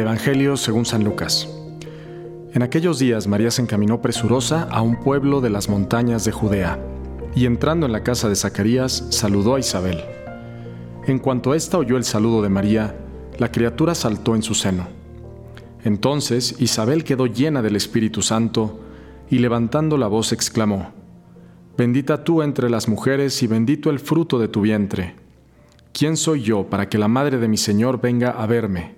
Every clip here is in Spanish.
Evangelio según San Lucas. En aquellos días María se encaminó presurosa a un pueblo de las montañas de Judea, y entrando en la casa de Zacarías, saludó a Isabel. En cuanto ésta oyó el saludo de María, la criatura saltó en su seno. Entonces Isabel quedó llena del Espíritu Santo, y levantando la voz exclamó, Bendita tú entre las mujeres y bendito el fruto de tu vientre. ¿Quién soy yo para que la madre de mi Señor venga a verme?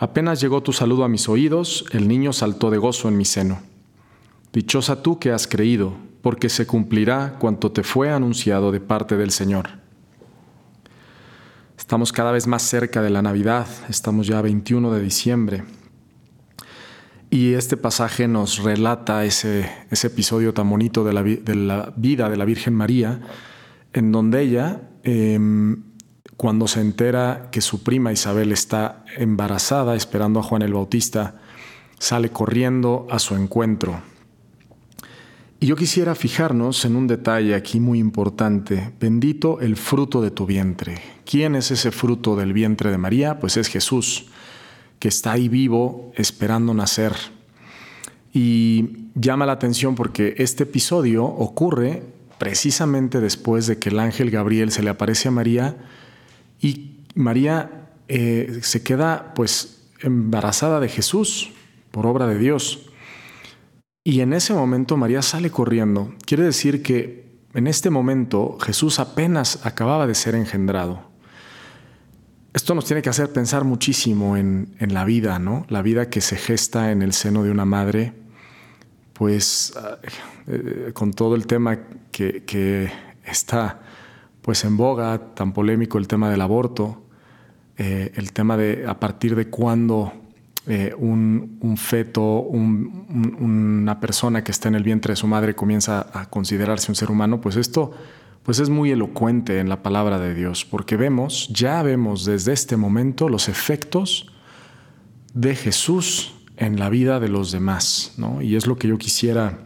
Apenas llegó tu saludo a mis oídos, el niño saltó de gozo en mi seno. Dichosa tú que has creído, porque se cumplirá cuanto te fue anunciado de parte del Señor. Estamos cada vez más cerca de la Navidad, estamos ya 21 de diciembre. Y este pasaje nos relata ese, episodio tan bonito de la, de la, vida de la Virgen María, en donde ella em, cuando se entera que su prima Isabel está embarazada esperando a Juan el Bautista, sale corriendo a su encuentro. Y yo quisiera fijarnos en un detalle aquí muy importante. Bendito el fruto de tu vientre. ¿Quién es ese fruto del vientre de María? Pues es Jesús, que está ahí vivo esperando nacer. Y llama la atención porque este episodio ocurre precisamente después de que el ángel Gabriel se le aparece a María y María eh, se queda pues embarazada de Jesús por obra de Dios. Y en ese momento María sale corriendo. Quiere decir que en este momento Jesús apenas acababa de ser engendrado. Esto nos tiene que hacer pensar muchísimo en, la vida, ¿no? La vida que se gesta en el seno de una madre, pues eh, con todo el tema que está pues en boga, tan polémico el tema del aborto, eh, el tema de a partir de cuándo eh, un, feto, una persona que está en el vientre de su madre comienza a considerarse un ser humano, pues esto pues es muy elocuente en la palabra de Dios, porque vemos, ya vemos desde este momento los efectos de Jesús en la vida de los demás, ¿no? Y es lo que yo quisiera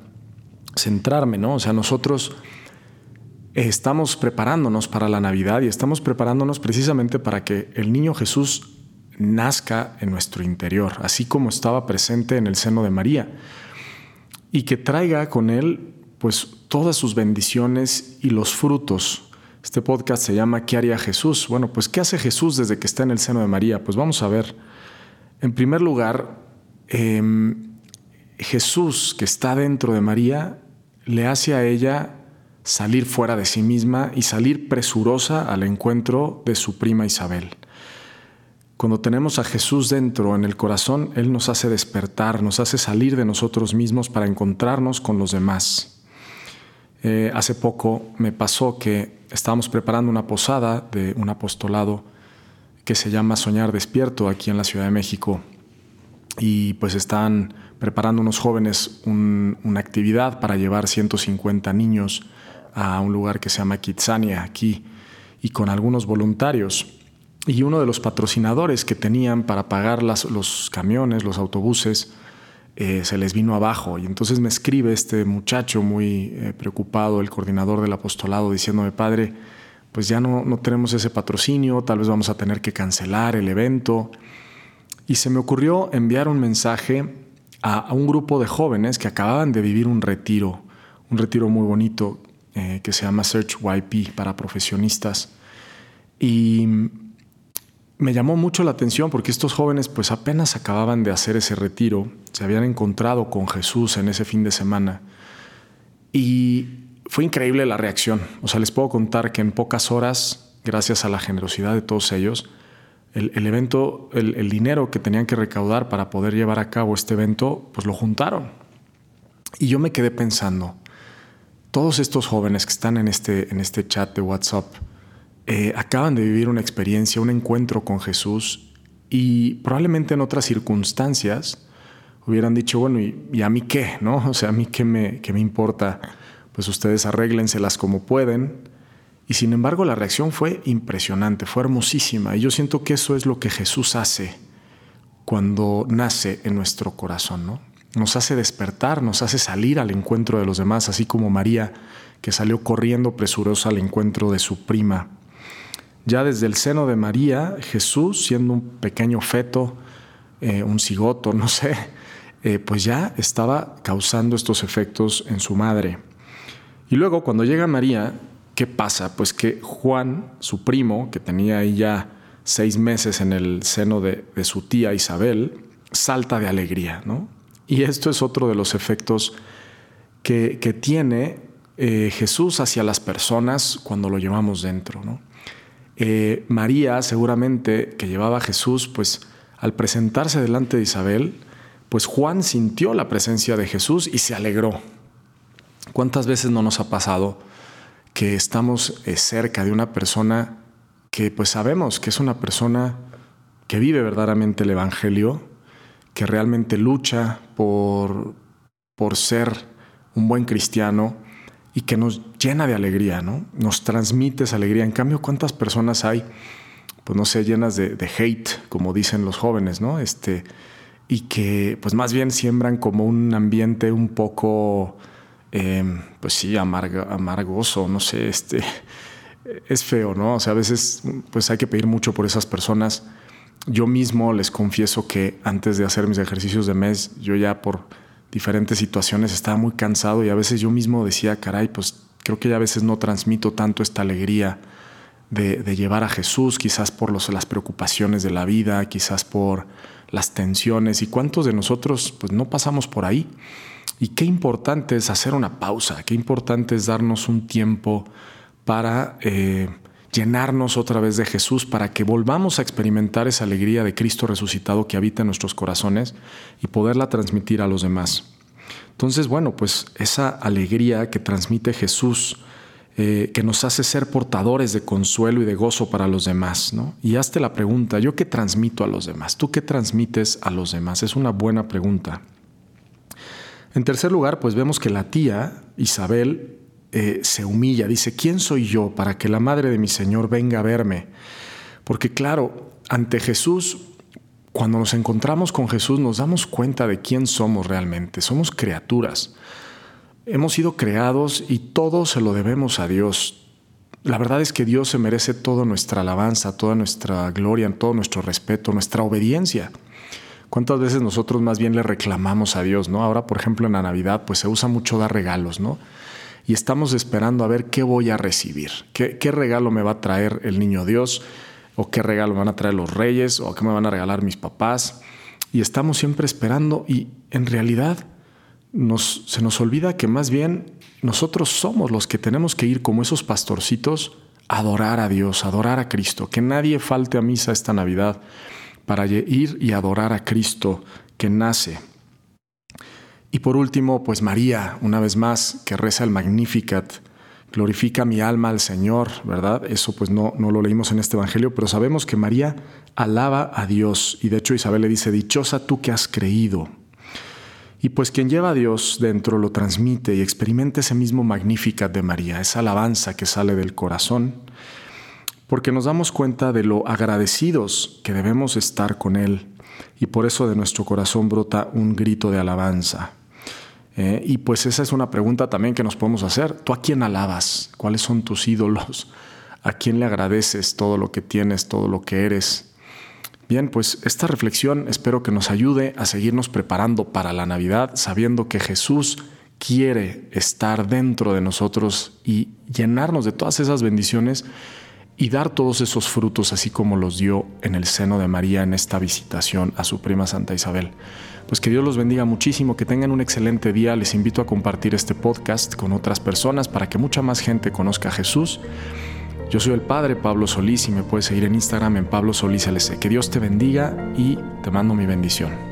centrarme, ¿no? O sea, nosotros estamos preparándonos para la Navidad y estamos preparándonos precisamente para que el niño Jesús nazca en nuestro interior, así como estaba presente en el seno de María, y que traiga con él pues todas sus bendiciones y los frutos. Este podcast se llama ¿Qué haría Jesús? Bueno, pues ¿qué hace Jesús desde que está en el seno de María? Pues vamos a ver. En primer lugar, em, Jesús que está dentro de María le hace a ella salir fuera de sí misma y salir presurosa al encuentro de su prima Isabel. Cuando tenemos a Jesús dentro en el corazón, Él nos hace despertar, nos hace salir de nosotros mismos para encontrarnos con los demás. Eh, hace poco me pasó que estábamos preparando una posada de un apostolado que se llama Soñar Despierto aquí en la Ciudad de México y pues están preparando unos jóvenes una actividad para llevar 150 niños a un lugar que se llama Kitsania aquí y con algunos voluntarios. Y uno de los patrocinadores que tenían para pagar los camiones, los autobuses, eh, se les vino abajo. Y entonces me escribe este muchacho muy eh, preocupado, el coordinador del apostolado, diciéndome, padre, pues ya no, no tenemos ese patrocinio, tal vez vamos a tener que cancelar el evento. Y se me ocurrió enviar un mensaje a, a un grupo de jóvenes que acababan de vivir un retiro, un retiro muy bonito eh, que se llama Search YP para profesionistas. Y me llamó mucho la atención porque estos jóvenes pues apenas acababan de hacer ese retiro, se habían encontrado con Jesús en ese fin de semana y fue increíble la reacción. O sea, les puedo contar que en pocas horas, gracias a la generosidad de todos ellos, el, evento, el, el, dinero que tenían que recaudar para poder llevar a cabo este evento, pues lo juntaron. Y yo me quedé pensando, todos estos jóvenes que están en este, en este chat de WhatsApp eh, acaban de vivir una experiencia, un encuentro con Jesús y probablemente en otras circunstancias hubieran dicho, bueno, ¿y, a mí qué? ¿no? O sea, ¿a mí qué me, qué me importa? Pues ustedes arréglenselas como pueden. Y sin embargo la reacción fue impresionante, fue hermosísima. Y yo siento que eso es lo que Jesús hace cuando nace en nuestro corazón, ¿no? Nos hace despertar, nos hace salir al encuentro de los demás, así como María, que salió corriendo presurosa al encuentro de su prima. Ya desde el seno de María, Jesús, siendo un pequeño feto, eh, un cigoto, no sé, eh, pues ya estaba causando estos efectos en su madre. Y luego cuando llega María, ¿qué pasa? Pues que Juan, su primo, que tenía ahí ya seis meses en el seno de, su tía Isabel, salta de alegría, ¿no? Y esto es otro de los efectos que, tiene eh, Jesús hacia las personas cuando lo llevamos dentro. Eh, María, seguramente, que llevaba a Jesús, pues al presentarse delante de Isabel, pues Juan sintió la presencia de Jesús y se alegró. ¿Cuántas veces no nos ha pasado que estamos eh, cerca de una persona que pues sabemos que es una persona que vive verdaderamente el Evangelio, que realmente lucha por, por ser un buen cristiano y que nos llena de alegría, ¿no? Nos transmite esa alegría. En cambio, ¿cuántas personas hay, pues no sé, llenas de, hate, como dicen los jóvenes, ¿no? Este, y que pues más bien siembran como un ambiente un poco, em, pues sí, amargoso, no sé, este, es feo, ¿no? O sea, a veces pues hay que pedir mucho por esas personas. Yo mismo les confieso que antes de hacer mis ejercicios de mes, yo ya por diferentes situaciones estaba muy cansado y a veces yo mismo decía, caray, pues creo que ya a veces no transmito tanto esta alegría de, llevar a Jesús, quizás por los, las preocupaciones de la vida, quizás por las tensiones y cuántos de nosotros pues no pasamos por ahí. Y qué importante es hacer una pausa, qué importante es darnos un tiempo para eh, llenarnos otra vez de Jesús, para que volvamos a experimentar esa alegría de Cristo resucitado que habita en nuestros corazones y poderla transmitir a los demás. Entonces, bueno, pues esa alegría que transmite Jesús, eh, que nos hace ser portadores de consuelo y de gozo para los demás, ¿no? Y hazte la pregunta, ¿yo qué transmito a los demás? ¿Tú qué transmites a los demás? Es una buena pregunta. En tercer lugar, pues vemos que la tía Isabel eh, se humilla, dice, ¿quién soy yo para que la madre de mi Señor venga a verme? Porque claro, ante Jesús, cuando nos encontramos con Jesús, nos damos cuenta de quién somos realmente. Somos criaturas. Hemos sido creados y todo se lo debemos a Dios. La verdad es que Dios se merece toda nuestra alabanza, toda nuestra gloria, todo nuestro respeto, nuestra obediencia. ¿Cuántas veces nosotros más bien le reclamamos a Dios, no? Ahora, por ejemplo, en la Navidad, pues se usa mucho dar regalos, ¿no? Y estamos esperando a ver qué voy a recibir, qué, regalo me va a traer el niño Dios, o qué regalo me van a traer los reyes, o qué me van a regalar mis papás. Y estamos siempre esperando y en realidad nos, se nos olvida que más bien nosotros somos los que tenemos que ir como esos pastorcitos a adorar a Dios, adorar a Cristo. Que nadie falte a misa esta Navidad para ir y adorar a Cristo que nace y por último, pues María, una vez más, que reza el Magnificat, glorifica mi alma al Señor, ¿verdad? Eso pues no, no lo leímos en este Evangelio, pero sabemos que María alaba a Dios y de hecho Isabel le dice, dichosa tú que has creído. Y pues quien lleva a Dios dentro lo transmite y experimenta ese mismo Magnificat de María, esa alabanza que sale del corazón, porque nos damos cuenta de lo agradecidos que debemos estar con Él y por eso de nuestro corazón brota un grito de alabanza. Eh, y pues esa es una pregunta también que nos podemos hacer. ¿Tú a quién alabas? ¿Cuáles son tus ídolos? ¿A quién le agradeces todo lo que tienes, todo lo que eres? Bien, pues esta reflexión espero que nos ayude a seguirnos preparando para la Navidad, sabiendo que Jesús quiere estar dentro de nosotros y llenarnos de todas esas bendiciones y dar todos esos frutos así como los dio en el seno de María en esta visitación a su prima Santa Isabel. Pues que Dios los bendiga muchísimo, que tengan un excelente día. Les invito a compartir este podcast con otras personas para que mucha más gente conozca a Jesús. Yo soy el Padre Pablo Solís y me puedes seguir en Instagram en Pablo Solís LC. Que Dios te bendiga y te mando mi bendición.